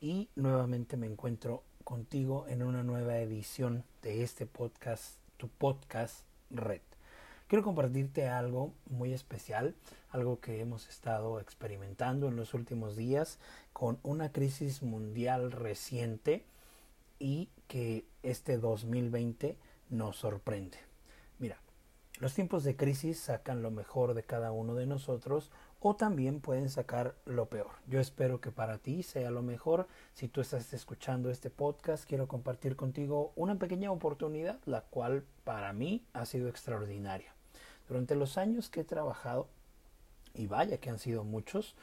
Y nuevamente me encuentro contigo en una nueva edición de este podcast, tu podcast Red. Quiero compartirte algo muy especial, algo que hemos estado experimentando en los últimos días con una crisis mundial reciente y que este 2020 nos sorprende. Mira, los tiempos de crisis sacan lo mejor de cada uno de nosotros o también pueden sacar lo peor. Yo espero que para ti sea lo mejor. Si tú estás escuchando este podcast, quiero compartir contigo una pequeña oportunidad, la cual para mí ha sido extraordinaria. Durante los años que he trabajado, y vaya que han sido muchos,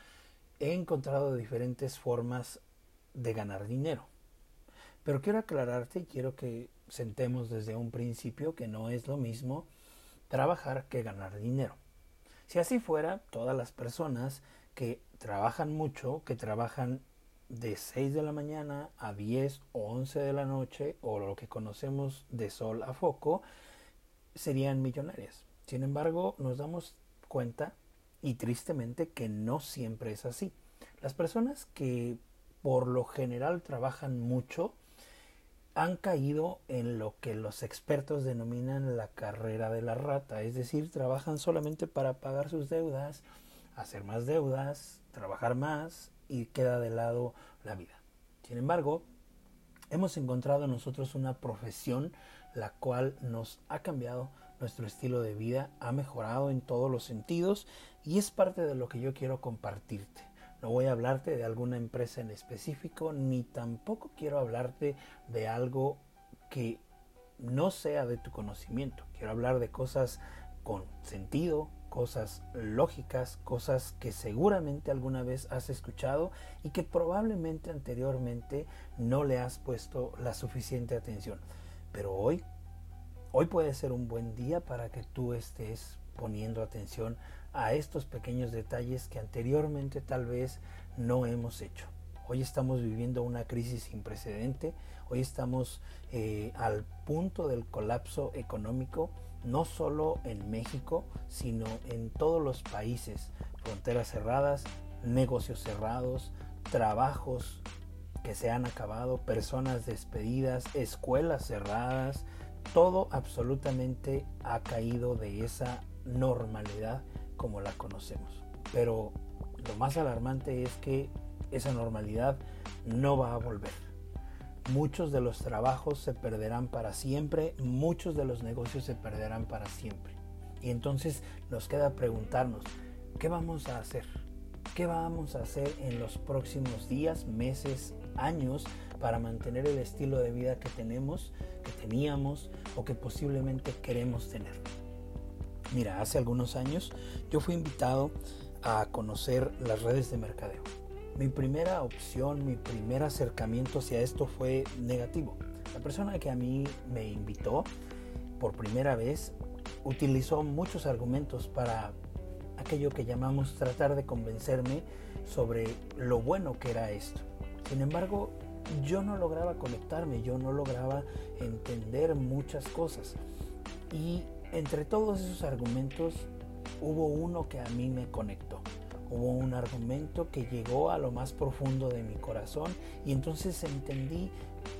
he encontrado diferentes formas de ganar dinero. Pero quiero aclararte y quiero que sentemos desde un principio que no es lo mismo trabajar que ganar dinero. Si así fuera, todas las personas que trabajan mucho, que trabajan de 6 de la mañana a 10 o 11 de la noche, o lo que conocemos de sol a foco, serían millonarias. Sin embargo, nos damos cuenta y tristemente que no siempre es así. Las personas que por lo general trabajan mucho han caído en lo que los expertos denominan la carrera de la rata, es decir, trabajan solamente para pagar sus deudas, hacer más deudas, trabajar más y queda de lado la vida. Sin embargo, hemos encontrado nosotros una profesión la cual nos ha cambiado nuestro estilo de vida, ha mejorado en todos los sentidos y es parte de lo que yo quiero compartirte. No voy a hablarte de alguna empresa en específico, ni tampoco quiero hablarte de algo que no sea de tu conocimiento. Quiero hablar de cosas con sentido, cosas lógicas, cosas que seguramente alguna vez has escuchado y que probablemente anteriormente no le has puesto la suficiente atención. Pero hoy, hoy puede ser un buen día para que tú estés poniendo atención a estos pequeños detalles que anteriormente tal vez no hemos hecho. Hoy estamos viviendo una crisis sin precedente, hoy estamos eh, al punto del colapso económico, no solo en México, sino en todos los países. Fronteras cerradas, negocios cerrados, trabajos que se han acabado, personas despedidas, escuelas cerradas, todo absolutamente ha caído de esa normalidad como la conocemos. Pero lo más alarmante es que esa normalidad no va a volver. Muchos de los trabajos se perderán para siempre, muchos de los negocios se perderán para siempre. Y entonces nos queda preguntarnos, ¿qué vamos a hacer? ¿Qué vamos a hacer en los próximos días, meses, años para mantener el estilo de vida que tenemos, que teníamos o que posiblemente queremos tener? Mira, hace algunos años yo fui invitado a conocer las redes de mercadeo. Mi primera opción, mi primer acercamiento hacia esto fue negativo. La persona que a mí me invitó por primera vez utilizó muchos argumentos para aquello que llamamos tratar de convencerme sobre lo bueno que era esto. Sin embargo, yo no lograba conectarme, yo no lograba entender muchas cosas. Y entre todos esos argumentos hubo uno que a mí me conectó. Hubo un argumento que llegó a lo más profundo de mi corazón y entonces entendí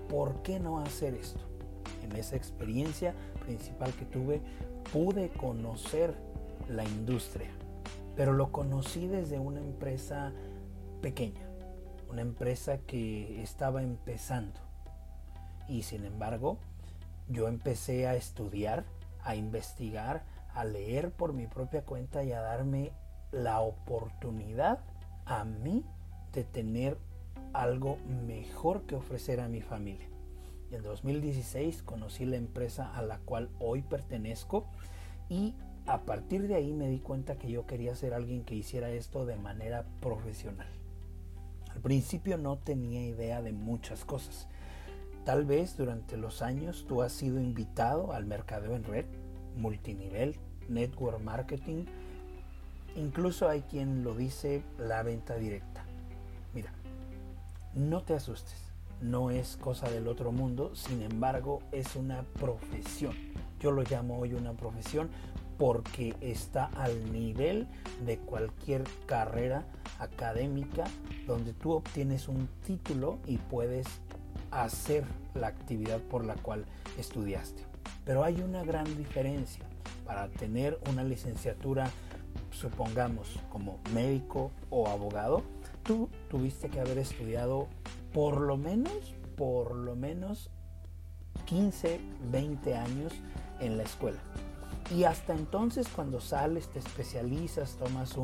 por qué no hacer esto. En esa experiencia principal que tuve pude conocer la industria, pero lo conocí desde una empresa pequeña, una empresa que estaba empezando. Y sin embargo, yo empecé a estudiar a investigar, a leer por mi propia cuenta y a darme la oportunidad a mí de tener algo mejor que ofrecer a mi familia. En 2016 conocí la empresa a la cual hoy pertenezco y a partir de ahí me di cuenta que yo quería ser alguien que hiciera esto de manera profesional. Al principio no tenía idea de muchas cosas. Tal vez durante los años tú has sido invitado al mercadeo en red, multinivel, network marketing, incluso hay quien lo dice la venta directa. Mira, no te asustes, no es cosa del otro mundo, sin embargo es una profesión. Yo lo llamo hoy una profesión porque está al nivel de cualquier carrera académica donde tú obtienes un título y puedes hacer la actividad por la cual estudiaste. Pero hay una gran diferencia. Para tener una licenciatura, supongamos, como médico o abogado, tú tuviste que haber estudiado por lo menos, por lo menos 15, 20 años en la escuela. Y hasta entonces cuando sales, te especializas, tomas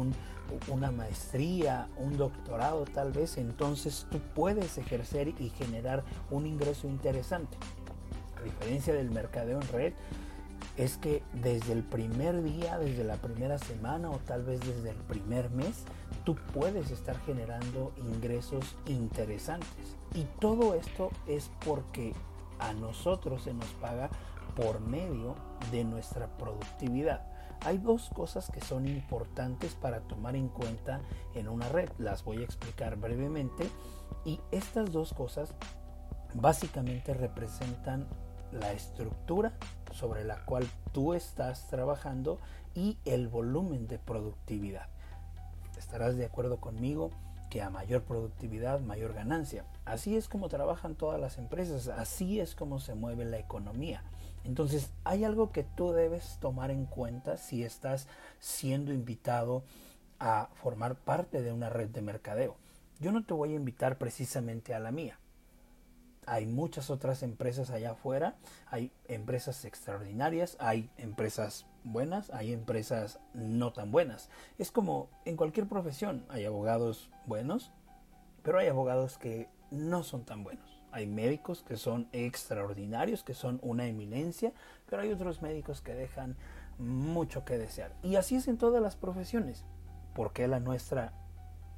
una maestría, un doctorado tal vez, entonces tú puedes ejercer y generar un ingreso interesante. Diferencia del mercadeo en red, es que desde el primer día, desde la primera semana o tal vez desde el primer mes, tú puedes estar generando ingresos interesantes. Y todo esto es porque a nosotros se nos paga por medio de nuestra productividad. Hay dos cosas que son importantes para tomar en cuenta en una red. Las voy a explicar brevemente. Y estas dos cosas básicamente representan la estructura sobre la cual tú estás trabajando y el volumen de productividad. Estarás de acuerdo conmigo que a mayor productividad, mayor ganancia. Así es como trabajan todas las empresas, así es como se mueve la economía. Entonces, hay algo que tú debes tomar en cuenta si estás siendo invitado a formar parte de una red de mercadeo. Yo no te voy a invitar precisamente a la mía. Hay muchas otras empresas allá afuera, hay empresas extraordinarias, hay empresas buenas, hay empresas no tan buenas. Es como en cualquier profesión, hay abogados buenos, pero hay abogados que no son tan buenos. Hay médicos que son extraordinarios, que son una eminencia, pero hay otros médicos que dejan mucho que desear. Y así es en todas las profesiones. ¿Por qué la nuestra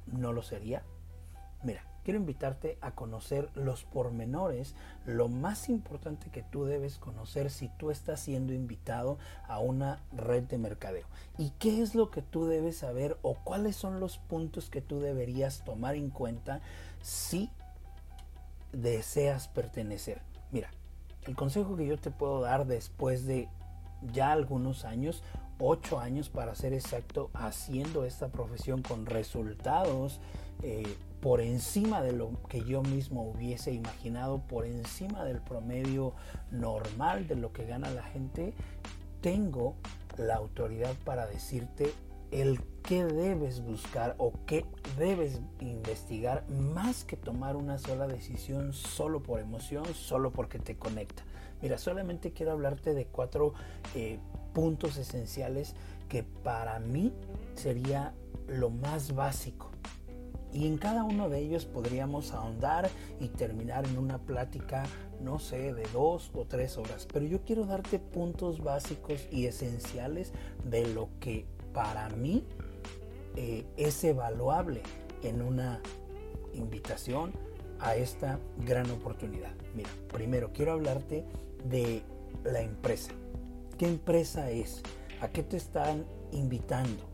no lo sería? Mira, quiero invitarte a conocer los pormenores, lo más importante que tú debes conocer si tú estás siendo invitado a una red de mercadeo. ¿Y qué es lo que tú debes saber o cuáles son los puntos que tú deberías tomar en cuenta si deseas pertenecer? Mira, el consejo que yo te puedo dar después de ya algunos años, ocho años para ser exacto, haciendo esta profesión con resultados eh, por encima de lo que yo mismo hubiese imaginado, por encima del promedio normal de lo que gana la gente, tengo la autoridad para decirte el qué debes buscar o qué debes investigar más que tomar una sola decisión solo por emoción, solo porque te conecta. Mira, solamente quiero hablarte de cuatro eh, puntos esenciales que para mí sería lo más básico y en cada uno de ellos podríamos ahondar y terminar en una plática, no sé, de dos o tres horas. Pero yo quiero darte puntos básicos y esenciales de lo que para mí eh, es evaluable en una invitación a esta gran oportunidad. Mira, primero quiero hablarte de la empresa. ¿Qué empresa es? ¿A qué te están invitando?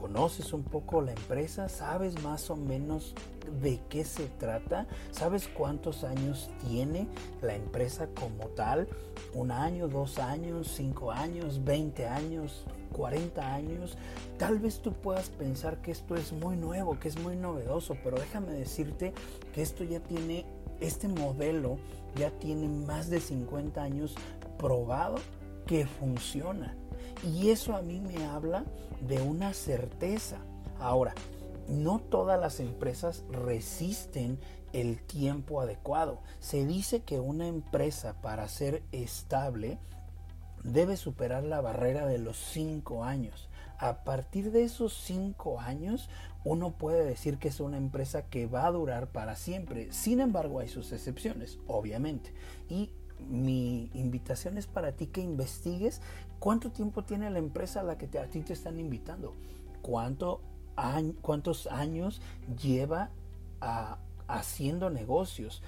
Conoces un poco la empresa, sabes más o menos de qué se trata, sabes cuántos años tiene la empresa como tal, un año, dos años, cinco años, veinte años, 40 años, tal vez tú puedas pensar que esto es muy nuevo, que es muy novedoso, pero déjame decirte que esto ya tiene, este modelo ya tiene más de 50 años probado que funciona. Y eso a mí me habla de una certeza. Ahora, no todas las empresas resisten el tiempo adecuado. Se dice que una empresa para ser estable debe superar la barrera de los cinco años. A partir de esos cinco años, uno puede decir que es una empresa que va a durar para siempre. Sin embargo, hay sus excepciones, obviamente. Y mi invitación es para ti que investigues cuánto tiempo tiene la empresa a la que te, a ti te están invitando, cuánto cuántos años lleva haciendo negocios.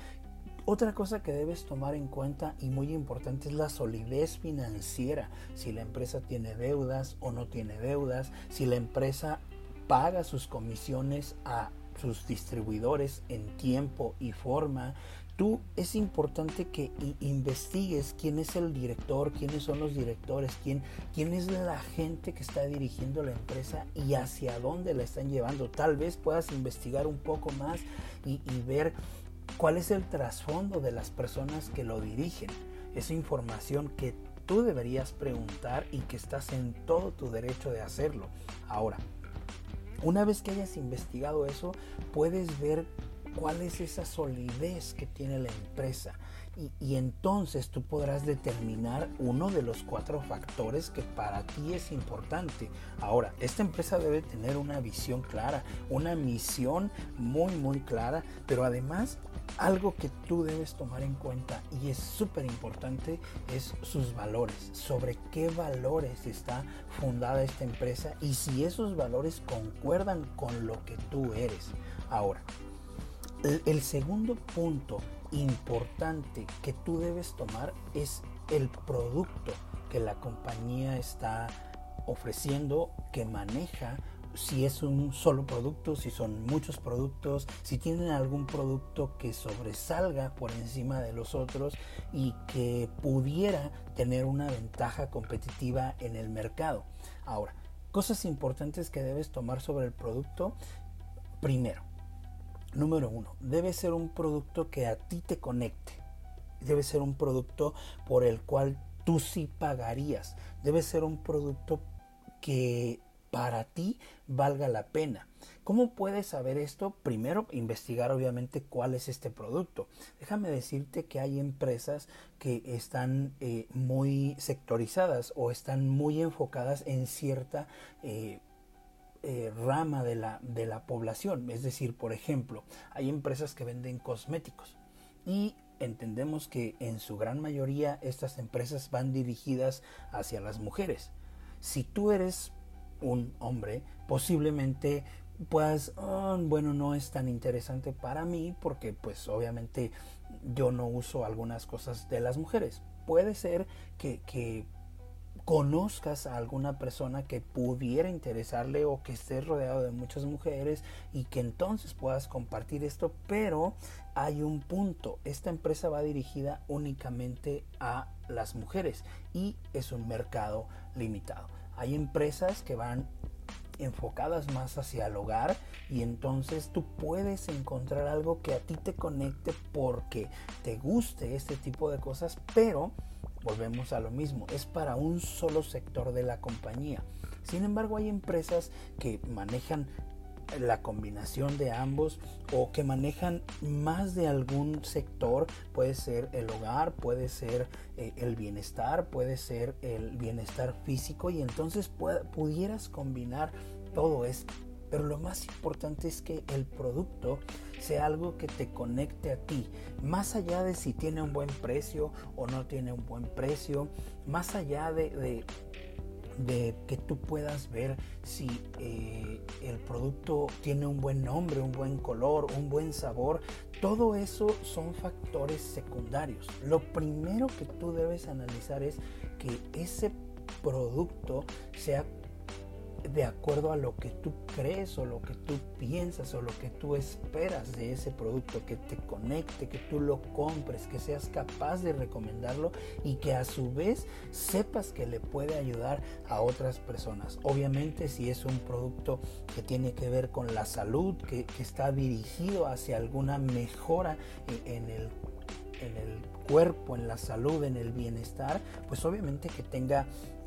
Otra cosa que debes tomar en cuenta y muy importante es la solidez financiera. Si la empresa tiene deudas o no tiene deudas, si la empresa paga sus comisiones a sus distribuidores en tiempo y forma, tú es importante que investigues quién es el director, quiénes son los directores, quién, quién es la gente que está dirigiendo la empresa y hacia dónde la están llevando. Tal vez puedas investigar un poco más y, y ver cuál es el trasfondo de las personas que lo dirigen. Esa información que tú deberías preguntar y que estás en todo tu derecho de hacerlo. Ahora, una vez que hayas investigado eso, puedes ver cuál es esa solidez que tiene la empresa. Y, entonces tú podrás determinar uno de los cuatro factores que para ti es importante. Ahora, esta empresa debe tener una visión clara, una misión muy, muy clara, pero además algo que tú debes tomar en cuenta y es súper importante es sus valores, sobre qué valores está fundada esta empresa y si esos valores concuerdan con lo que tú eres. Ahora, el, segundo punto importante que tú debes tomar es el producto que la compañía está ofreciendo, que maneja, si es un solo producto, si son muchos productos, si tienen algún producto que sobresalga por encima de los otros y que pudiera tener una ventaja competitiva en el mercado. Ahora, cosas importantes que debes tomar sobre el producto. Primero, Número uno, debe ser un producto que a ti te conecte. Debe ser un producto por el cual tú sí pagarías. Debe ser un producto que para ti valga la pena. ¿Cómo puedes saber esto? Primero, investigar obviamente cuál es este producto. Déjame decirte que hay empresas que están eh, muy sectorizadas o están muy enfocadas en cierta eh, eh, rama de la, de la población. Es decir, por ejemplo, hay empresas que venden cosméticos y entendemos que en su gran mayoría estas empresas van dirigidas hacia las mujeres. Si tú eres un hombre, posiblemente pues bueno no es tan interesante para mí porque pues obviamente yo no uso algunas cosas de las mujeres puede ser que, que conozcas a alguna persona que pudiera interesarle o que esté rodeado de muchas mujeres y que entonces puedas compartir esto, pero hay un punto, esta empresa va dirigida únicamente a las mujeres y es un mercado limitado. Hay empresas que van enfocadas más hacia el hogar y entonces tú puedes encontrar algo que a ti te conecte porque te guste este tipo de cosas, pero volvemos a lo mismo, es para un solo sector de la compañía. Sin embargo, hay empresas que manejan la combinación de ambos o que manejan más de algún sector, puede ser el hogar, puede ser eh, el bienestar, puede ser el bienestar físico y entonces pudieras combinar todo esto. Pero lo más importante es que el producto sea algo que te conecte a ti, más allá de si tiene un buen precio o no tiene un buen precio, más allá de, de, que tú puedas ver si eh, el producto tiene un buen nombre, un buen color, un buen sabor, todo eso son factores secundarios. Lo primero que tú debes analizar es que ese producto sea de acuerdo a lo que tú crees o lo que tú piensas o lo que tú esperas de ese producto, que te conecte, que tú lo compres, que seas capaz de recomendarlo y que a su vez sepas que le puede ayudar a otras personas. Obviamente si es un producto que tiene que ver con la salud, que, está dirigido hacia alguna mejora en el en el cuerpo, en la salud, en el bienestar, pues obviamente que tenga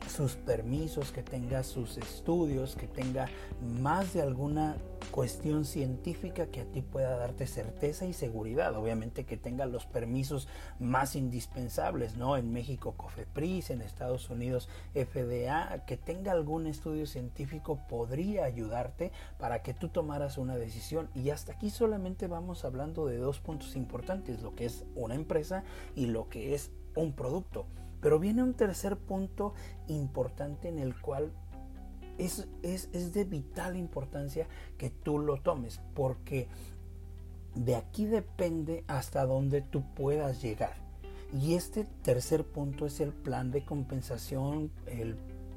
sus permisos, que tenga sus estudios, que tenga más de alguna cuestión científica que a ti pueda darte certeza y seguridad. Obviamente que tenga los permisos más indispensables, ¿no? En México COFEPRIS, en Estados Unidos FDA, que tenga algún estudio científico podría ayudarte para que tú tomaras una decisión. Y hasta aquí solamente vamos hablando de dos puntos importantes, lo que es una empresa y lo que es un producto. Pero viene un tercer punto importante en el cual es, es, de vital importancia que tú lo tomes, porque de aquí depende hasta dónde tú puedas llegar. Y este tercer punto es el plan de compensación, el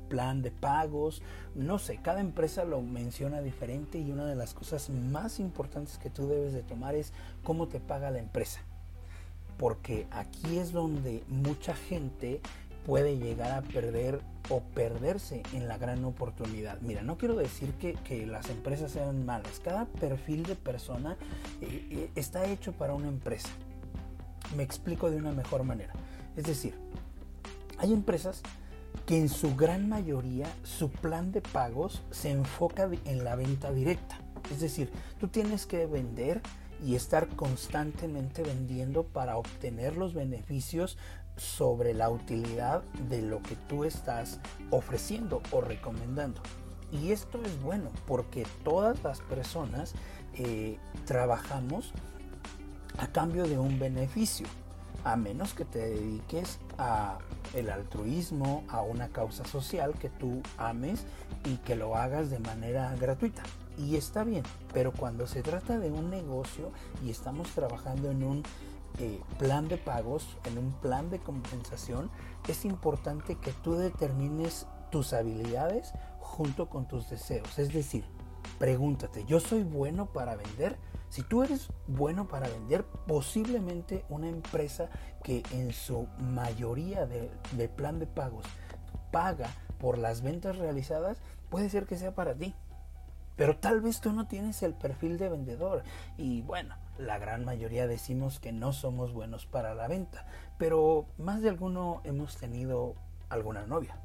plan de pagos, no sé, cada empresa lo menciona diferente y una de las cosas más importantes que tú debes de tomar es cómo te paga la empresa. Porque aquí es donde mucha gente puede llegar a perder o perderse en la gran oportunidad. Mira, no quiero decir que, las empresas sean malas. Cada perfil de persona eh, eh, está hecho para una empresa. Me explico de una mejor manera. Es decir, hay empresas que en su gran mayoría su plan de pagos se enfoca en la venta directa. Es decir, tú tienes que vender y estar constantemente vendiendo para obtener los beneficios sobre la utilidad de lo que tú estás ofreciendo o recomendando. Y esto es bueno porque todas las personas eh, trabajamos a cambio de un beneficio, a menos que te dediques a el altruismo, a una causa social que tú ames y que lo hagas de manera gratuita. Y está bien, pero cuando se trata de un negocio y estamos trabajando en un eh, plan de pagos, en un plan de compensación, es importante que tú determines tus habilidades junto con tus deseos. Es decir, pregúntate, ¿yo soy bueno para vender? Si tú eres bueno para vender, posiblemente una empresa que en su mayoría de, de plan de pagos paga por las ventas realizadas, puede ser que sea para ti. Pero tal vez tú no tienes el perfil de vendedor. Y bueno, la gran mayoría decimos que no somos buenos para la venta. Pero más de alguno hemos tenido alguna novia.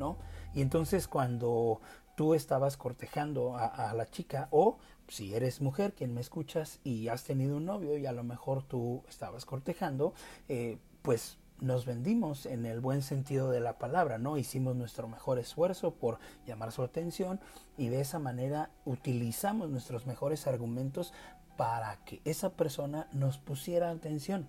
¿No? Y entonces cuando tú estabas cortejando a, la chica o si eres mujer quien me escuchas y has tenido un novio y a lo mejor tú estabas cortejando, eh, pues nos vendimos en el buen sentido de la palabra, ¿no? Hicimos nuestro mejor esfuerzo por llamar su atención y de esa manera utilizamos nuestros mejores argumentos para que esa persona nos pusiera atención.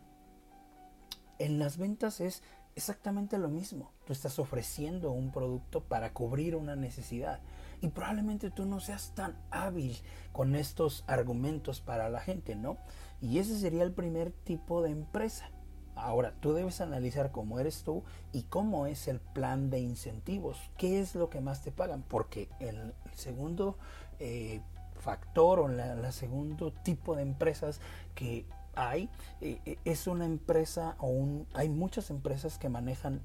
En las ventas es exactamente lo mismo. Tú estás ofreciendo un producto para cubrir una necesidad y probablemente tú no seas tan hábil con estos argumentos para la gente, ¿no? Y ese sería el primer tipo de empresa Ahora, tú debes analizar cómo eres tú y cómo es el plan de incentivos. ¿Qué es lo que más te pagan? Porque el segundo eh, factor o el segundo tipo de empresas que hay eh, eh, es una empresa o un, hay muchas empresas que manejan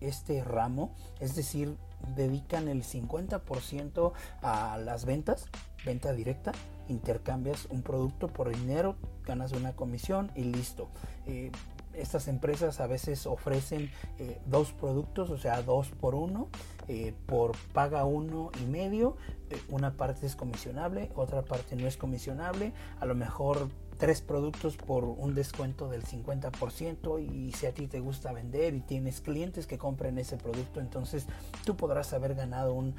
este ramo, es decir, dedican el 50% a las ventas, venta directa, intercambias un producto por dinero, ganas una comisión y listo. Eh, estas empresas a veces ofrecen eh, dos productos, o sea, dos por uno, eh, por paga uno y medio. una parte es comisionable, otra parte no es comisionable. A lo mejor tres productos por un descuento del 50% y si a ti te gusta vender y tienes clientes que compren ese producto, entonces tú podrás haber ganado un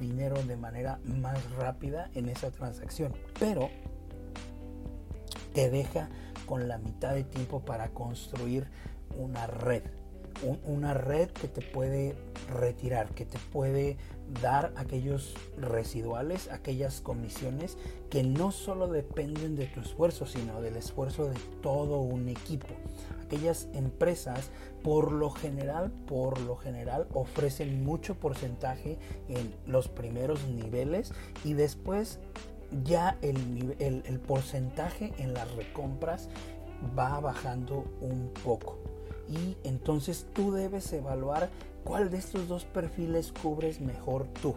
dinero de manera más rápida en esa transacción. Pero te deja con la mitad de tiempo para construir una red. una red que te puede retirar, que te puede dar aquellos residuales, aquellas comisiones que no solo dependen de tu esfuerzo, sino del esfuerzo de todo un equipo. Aquellas empresas por lo general, por lo general ofrecen mucho porcentaje en los primeros niveles y después ya el, el, porcentaje en las recompras va bajando un poco. Y entonces tú debes evaluar cuál de estos dos perfiles cubres mejor tú.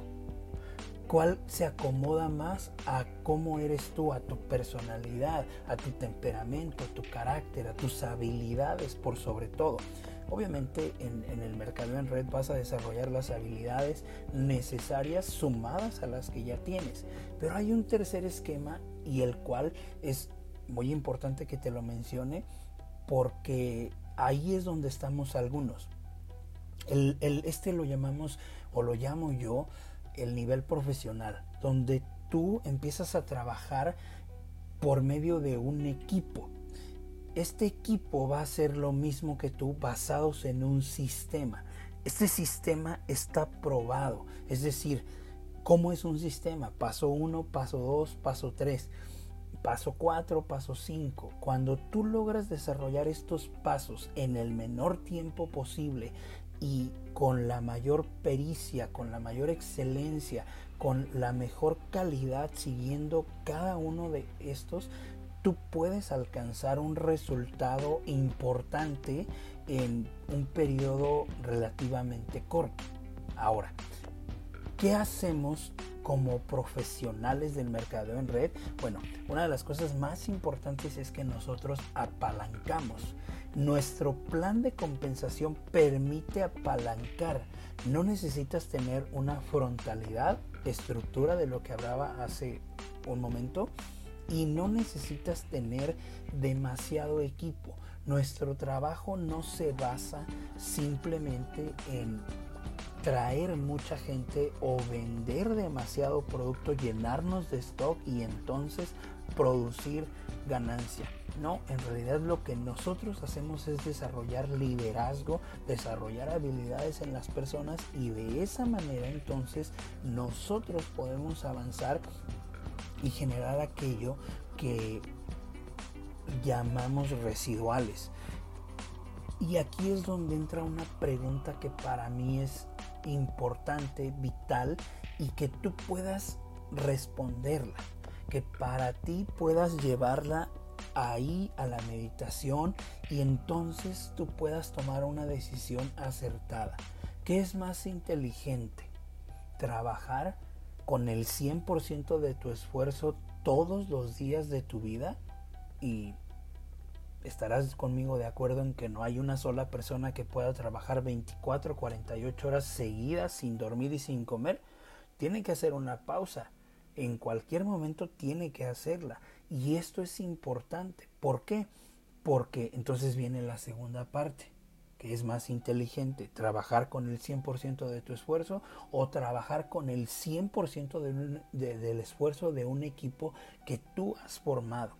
Cuál se acomoda más a cómo eres tú, a tu personalidad, a tu temperamento, a tu carácter, a tus habilidades por sobre todo. Obviamente en, el mercado en red vas a desarrollar las habilidades necesarias sumadas a las que ya tienes. Pero hay un tercer esquema y el cual es muy importante que te lo mencione porque ahí es donde estamos algunos. Este lo llamamos o lo llamo yo el nivel profesional, donde tú empiezas a trabajar por medio de un equipo este equipo va a hacer lo mismo que tú basados en un sistema. Este sistema está probado. Es decir, ¿cómo es un sistema? Paso 1, paso 2, paso 3, paso 4, paso 5. Cuando tú logras desarrollar estos pasos en el menor tiempo posible y con la mayor pericia, con la mayor excelencia, con la mejor calidad, siguiendo cada uno de estos, tú puedes alcanzar un resultado importante en un periodo relativamente corto. Ahora, ¿qué hacemos como profesionales del mercado en red? Bueno, una de las cosas más importantes es que nosotros apalancamos. Nuestro plan de compensación permite apalancar. No necesitas tener una frontalidad, estructura de lo que hablaba hace un momento, y no necesitas tener demasiado equipo. Nuestro trabajo no se basa simplemente en traer mucha gente o vender demasiado producto, llenarnos de stock y entonces producir ganancia. No, en realidad lo que nosotros hacemos es desarrollar liderazgo, desarrollar habilidades en las personas y de esa manera entonces nosotros podemos avanzar y generar aquello que llamamos residuales. Y aquí es donde entra una pregunta que para mí es importante, vital y que tú puedas responderla, que para ti puedas llevarla ahí a la meditación y entonces tú puedas tomar una decisión acertada. ¿Qué es más inteligente? ¿Trabajar con el 100% de tu esfuerzo todos los días de tu vida? Y estarás conmigo de acuerdo en que no hay una sola persona que pueda trabajar 24, 48 horas seguidas sin dormir y sin comer. Tiene que hacer una pausa. En cualquier momento tiene que hacerla. Y esto es importante. ¿Por qué? Porque entonces viene la segunda parte, que es más inteligente. Trabajar con el 100% de tu esfuerzo o trabajar con el 100% del esfuerzo de un equipo que tú has formado.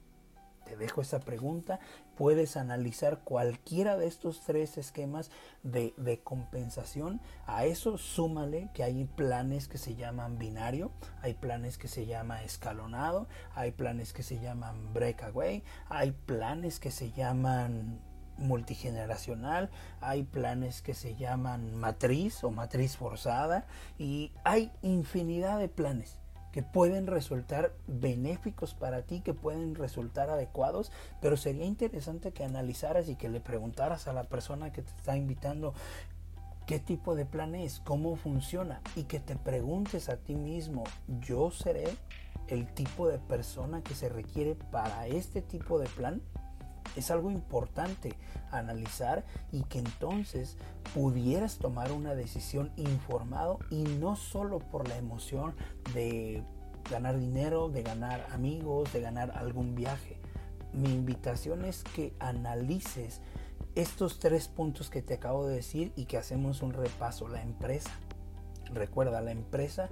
Te dejo esa pregunta. Puedes analizar cualquiera de estos tres esquemas de, de, compensación. A eso súmale que hay planes que se llaman binario, hay planes que se llama escalonado, hay planes que se llaman breakaway, hay planes que se llaman multigeneracional, hay planes que se llaman matriz o matriz forzada y hay infinidad de planes que pueden resultar benéficos para ti, que pueden resultar adecuados, pero sería interesante que analizaras y que le preguntaras a la persona que te está invitando qué tipo de plan es, cómo funciona y que te preguntes a ti mismo, ¿yo seré el tipo de persona que se requiere para este tipo de plan? Es algo importante analizar y que entonces pudieras tomar una decisión informado y no solo por la emoción de ganar dinero, de ganar amigos, de ganar algún viaje. Mi invitación es que analices estos tres puntos que te acabo de decir y que hacemos un repaso. La empresa. Recuerda, la empresa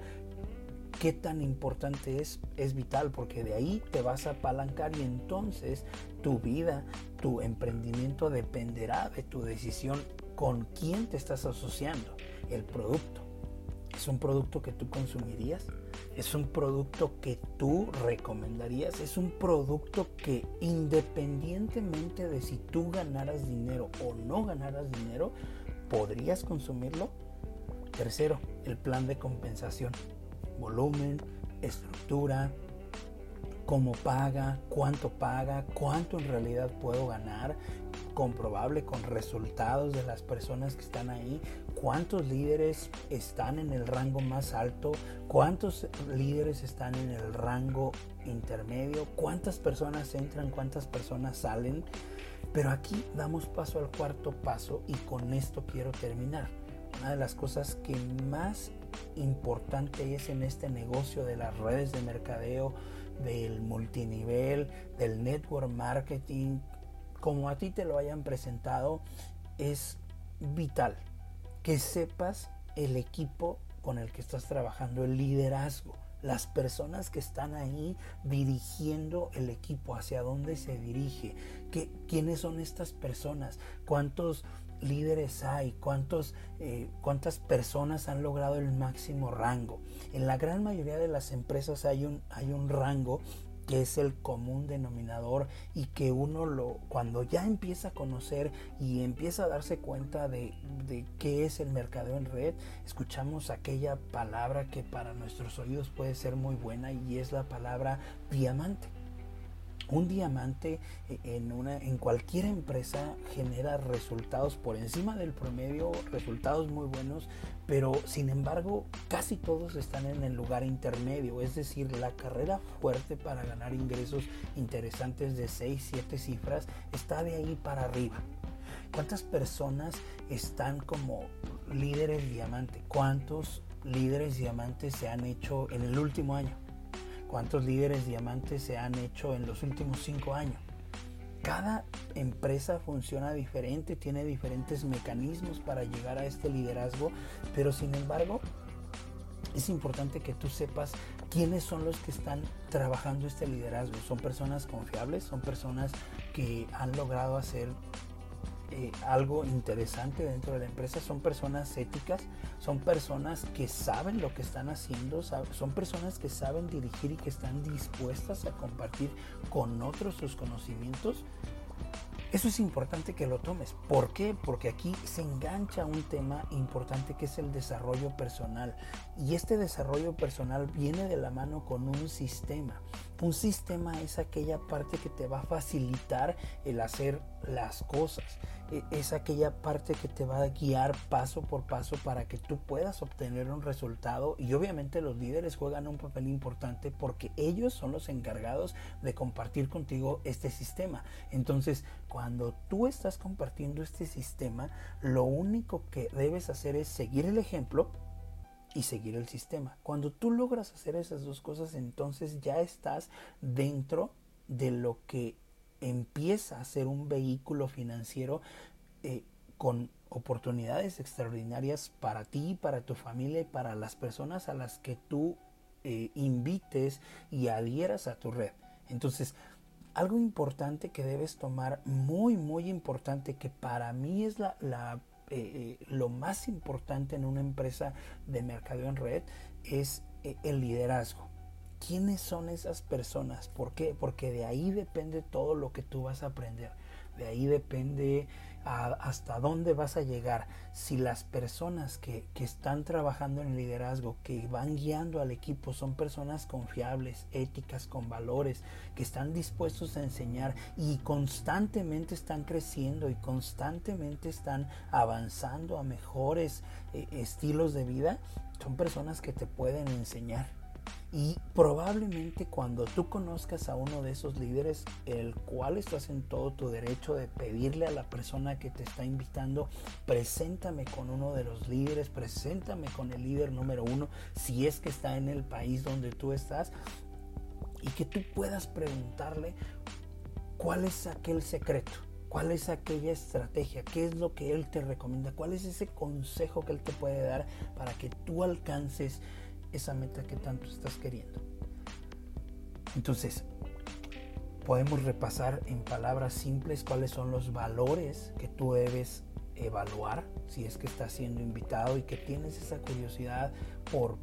qué tan importante es, es vital porque de ahí te vas a apalancar y entonces tu vida, tu emprendimiento dependerá de tu decisión con quién te estás asociando, el producto. ¿Es un producto que tú consumirías? ¿Es un producto que tú recomendarías? ¿Es un producto que independientemente de si tú ganaras dinero o no ganaras dinero, podrías consumirlo? Tercero, el plan de compensación volumen, estructura, cómo paga, cuánto paga, cuánto en realidad puedo ganar, comprobable con resultados de las personas que están ahí, cuántos líderes están en el rango más alto, cuántos líderes están en el rango intermedio, cuántas personas entran, cuántas personas salen. Pero aquí damos paso al cuarto paso y con esto quiero terminar. Una de las cosas que más importante es en este negocio de las redes de mercadeo, del multinivel, del network marketing, como a ti te lo hayan presentado, es vital que sepas el equipo con el que estás trabajando, el liderazgo, las personas que están ahí dirigiendo el equipo, hacia dónde se dirige, ¿Qué, quiénes son estas personas, cuántos líderes hay, cuántos, eh, cuántas personas han logrado el máximo rango. En la gran mayoría de las empresas hay un, hay un rango que es el común denominador y que uno lo cuando ya empieza a conocer y empieza a darse cuenta de, de qué es el mercadeo en red, escuchamos aquella palabra que para nuestros oídos puede ser muy buena y es la palabra diamante. Un diamante eh, en, una, en cualquier empresa genera resultados por encima del promedio, resultados muy buenos, pero sin embargo casi todos están en el lugar intermedio, es decir, la carrera fuerte para ganar ingresos interesantes de 6, 7 cifras está de ahí para arriba. ¿Cuántas personas están como líderes diamante? ¿Cuántos líderes diamantes se han hecho en el último año? Cuántos líderes diamantes se han hecho en los últimos cinco años. Cada empresa funciona diferente, tiene diferentes mecanismos para llegar a este liderazgo, pero sin embargo es importante que tú sepas quiénes son los que están trabajando este liderazgo. Son personas confiables, son personas que han logrado hacer eh, algo interesante dentro de la empresa. Son personas éticas, son personas que saben lo que están haciendo, son personas que saben dirigir y que están dispuestas a compartir con otros sus conocimientos. Eso es importante que lo tomes. ¿Por qué? Porque aquí se engancha un tema importante que es el desarrollo personal. Y este desarrollo personal viene de la mano con un sistema. Un sistema es aquella parte que te va a facilitar el hacer las cosas. E, es aquella parte que te va a guiar paso por paso para que tú puedas obtener un resultado y obviamente los líderes juegan un papel importante porque ellos son los encargados de compartir contigo este sistema. Entonces, cuando tú estás compartiendo este sistema, lo único que debes hacer es seguir el ejemplo y seguir el sistema. Cuando tú logras hacer esas dos cosas, entonces ya estás dentro de lo que empieza a ser un vehículo financiero eh, con oportunidades extraordinarias para ti, para tu familia y para las personas a las que tú eh, invites y adhieras a tu red. Entonces, algo importante que debes tomar, muy, muy importante, que para mí es la, eh, lo más importante en una empresa de mercadeo en red, es el liderazgo. ¿Quiénes son esas personas? ¿Por qué? Porque de ahí depende todo lo que tú vas a aprender. De ahí depende hasta dónde vas a llegar. Si las personas que, que, están trabajando en el liderazgo, que van guiando al equipo, son personas confiables, éticas, con valores, que están dispuestos a enseñar y constantemente están creciendo y constantemente están avanzando a mejores eh, estilos de vida, son personas que te pueden enseñar y probablemente cuando tú conozcas a uno de esos líderes, el cual estás en todo tu derecho de pedirle a la persona que te está invitando, preséntame con uno de los líderes, preséntame con el líder número uno, si es que está en el país donde tú estás, y que tú puedas preguntarle cuál es aquel secreto. ¿Cuál es aquella estrategia? ¿Qué es lo que Él te recomienda? ¿Cuál es ese consejo que Él te puede dar para que tú alcances esa meta que tanto estás queriendo. Entonces, podemos repasar en palabras simples cuáles son los valores que tú debes evaluar si es que estás siendo invitado y que tienes esa curiosidad por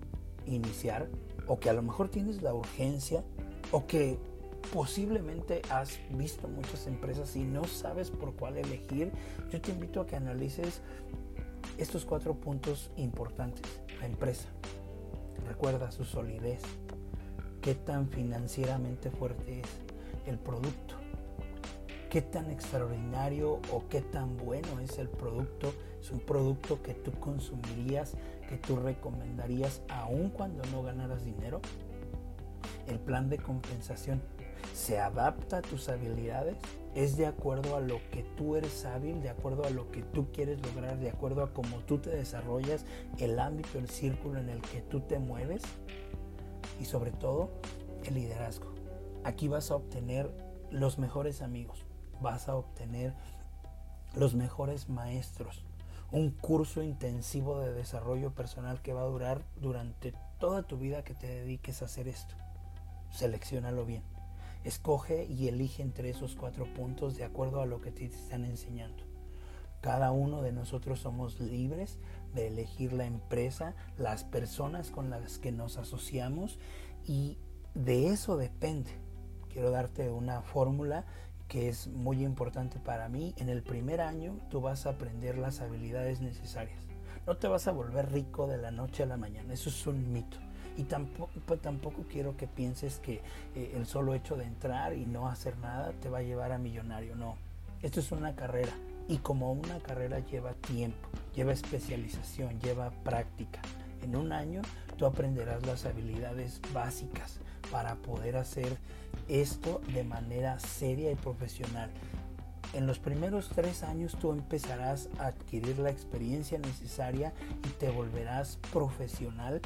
iniciar o que a lo mejor tienes la urgencia o que posiblemente has visto muchas empresas y no sabes por cuál elegir, yo te invito a que analices estos cuatro puntos importantes. La empresa, Recuerda su solidez, qué tan financieramente fuerte es el producto, qué tan extraordinario o qué tan bueno es el producto. Es un producto que tú consumirías, que tú recomendarías aun cuando no ganaras dinero. El plan de compensación se adapta a tus habilidades, es de acuerdo a lo que tú eres hábil, de acuerdo a lo que tú quieres lograr, de acuerdo a cómo tú te desarrollas, el ámbito, el círculo en el que tú te mueves y sobre todo el liderazgo. Aquí vas a obtener los mejores amigos, vas a obtener los mejores maestros, un curso intensivo de desarrollo personal que va a durar durante toda tu vida que te dediques a hacer esto. Seleccionalo bien. Escoge y elige entre esos cuatro puntos de acuerdo a lo que te están enseñando. Cada uno de nosotros somos libres de elegir la empresa, las personas con las que nos asociamos y de eso depende. Quiero darte una fórmula que es muy importante para mí. En el primer año tú vas a aprender las habilidades necesarias. No te vas a volver rico de la noche a la mañana, eso es un mito. Y tampoco, pues, tampoco quiero que pienses que eh, el solo hecho de entrar y no hacer nada te va a llevar a millonario. No, esto es una carrera. Y como una carrera lleva tiempo, lleva especialización, lleva práctica. En un año tú aprenderás las habilidades básicas para poder hacer esto de manera seria y profesional. En los primeros tres años tú empezarás a adquirir la experiencia necesaria y te volverás profesional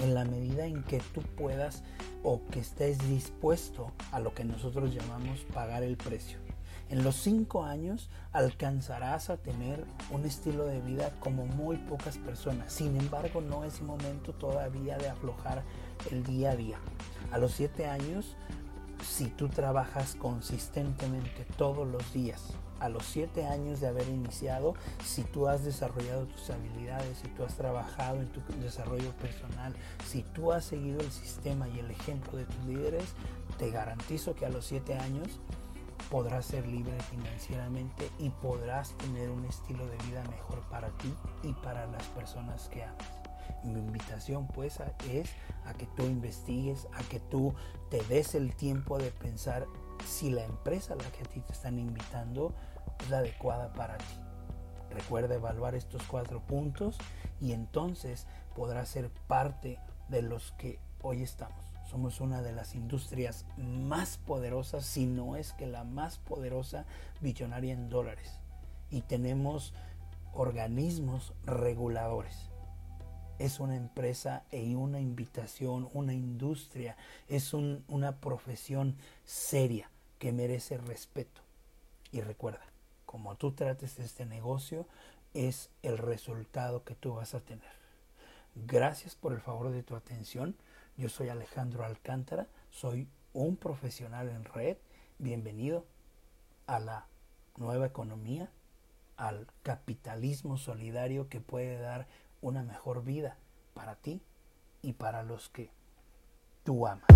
en la medida en que tú puedas o que estés dispuesto a lo que nosotros llamamos pagar el precio. En los cinco años alcanzarás a tener un estilo de vida como muy pocas personas. Sin embargo, no es momento todavía de aflojar el día a día. A los siete años, si tú trabajas consistentemente todos los días, a los siete años de haber iniciado, si tú has desarrollado tus habilidades, si tú has trabajado en tu desarrollo personal, si tú has seguido el sistema y el ejemplo de tus líderes, te garantizo que a los siete años podrás ser libre financieramente y podrás tener un estilo de vida mejor para ti y para las personas que amas. Mi invitación pues es a que tú investigues, a que tú te des el tiempo de pensar si la empresa a la que a ti te están invitando es la adecuada para ti. Recuerda evaluar estos cuatro puntos y entonces podrás ser parte de los que hoy estamos. Somos una de las industrias más poderosas, si no es que la más poderosa billonaria en dólares. Y tenemos organismos reguladores. Es una empresa y una invitación, una industria, es una profesión seria que merece respeto. Y recuerda, como tú trates este negocio, es el resultado que tú vas a tener. Gracias por el favor de tu atención. Yo soy Alejandro Alcántara, soy un profesional en red. Bienvenido a la nueva economía, al capitalismo solidario que puede dar una mejor vida para ti y para los que tú amas.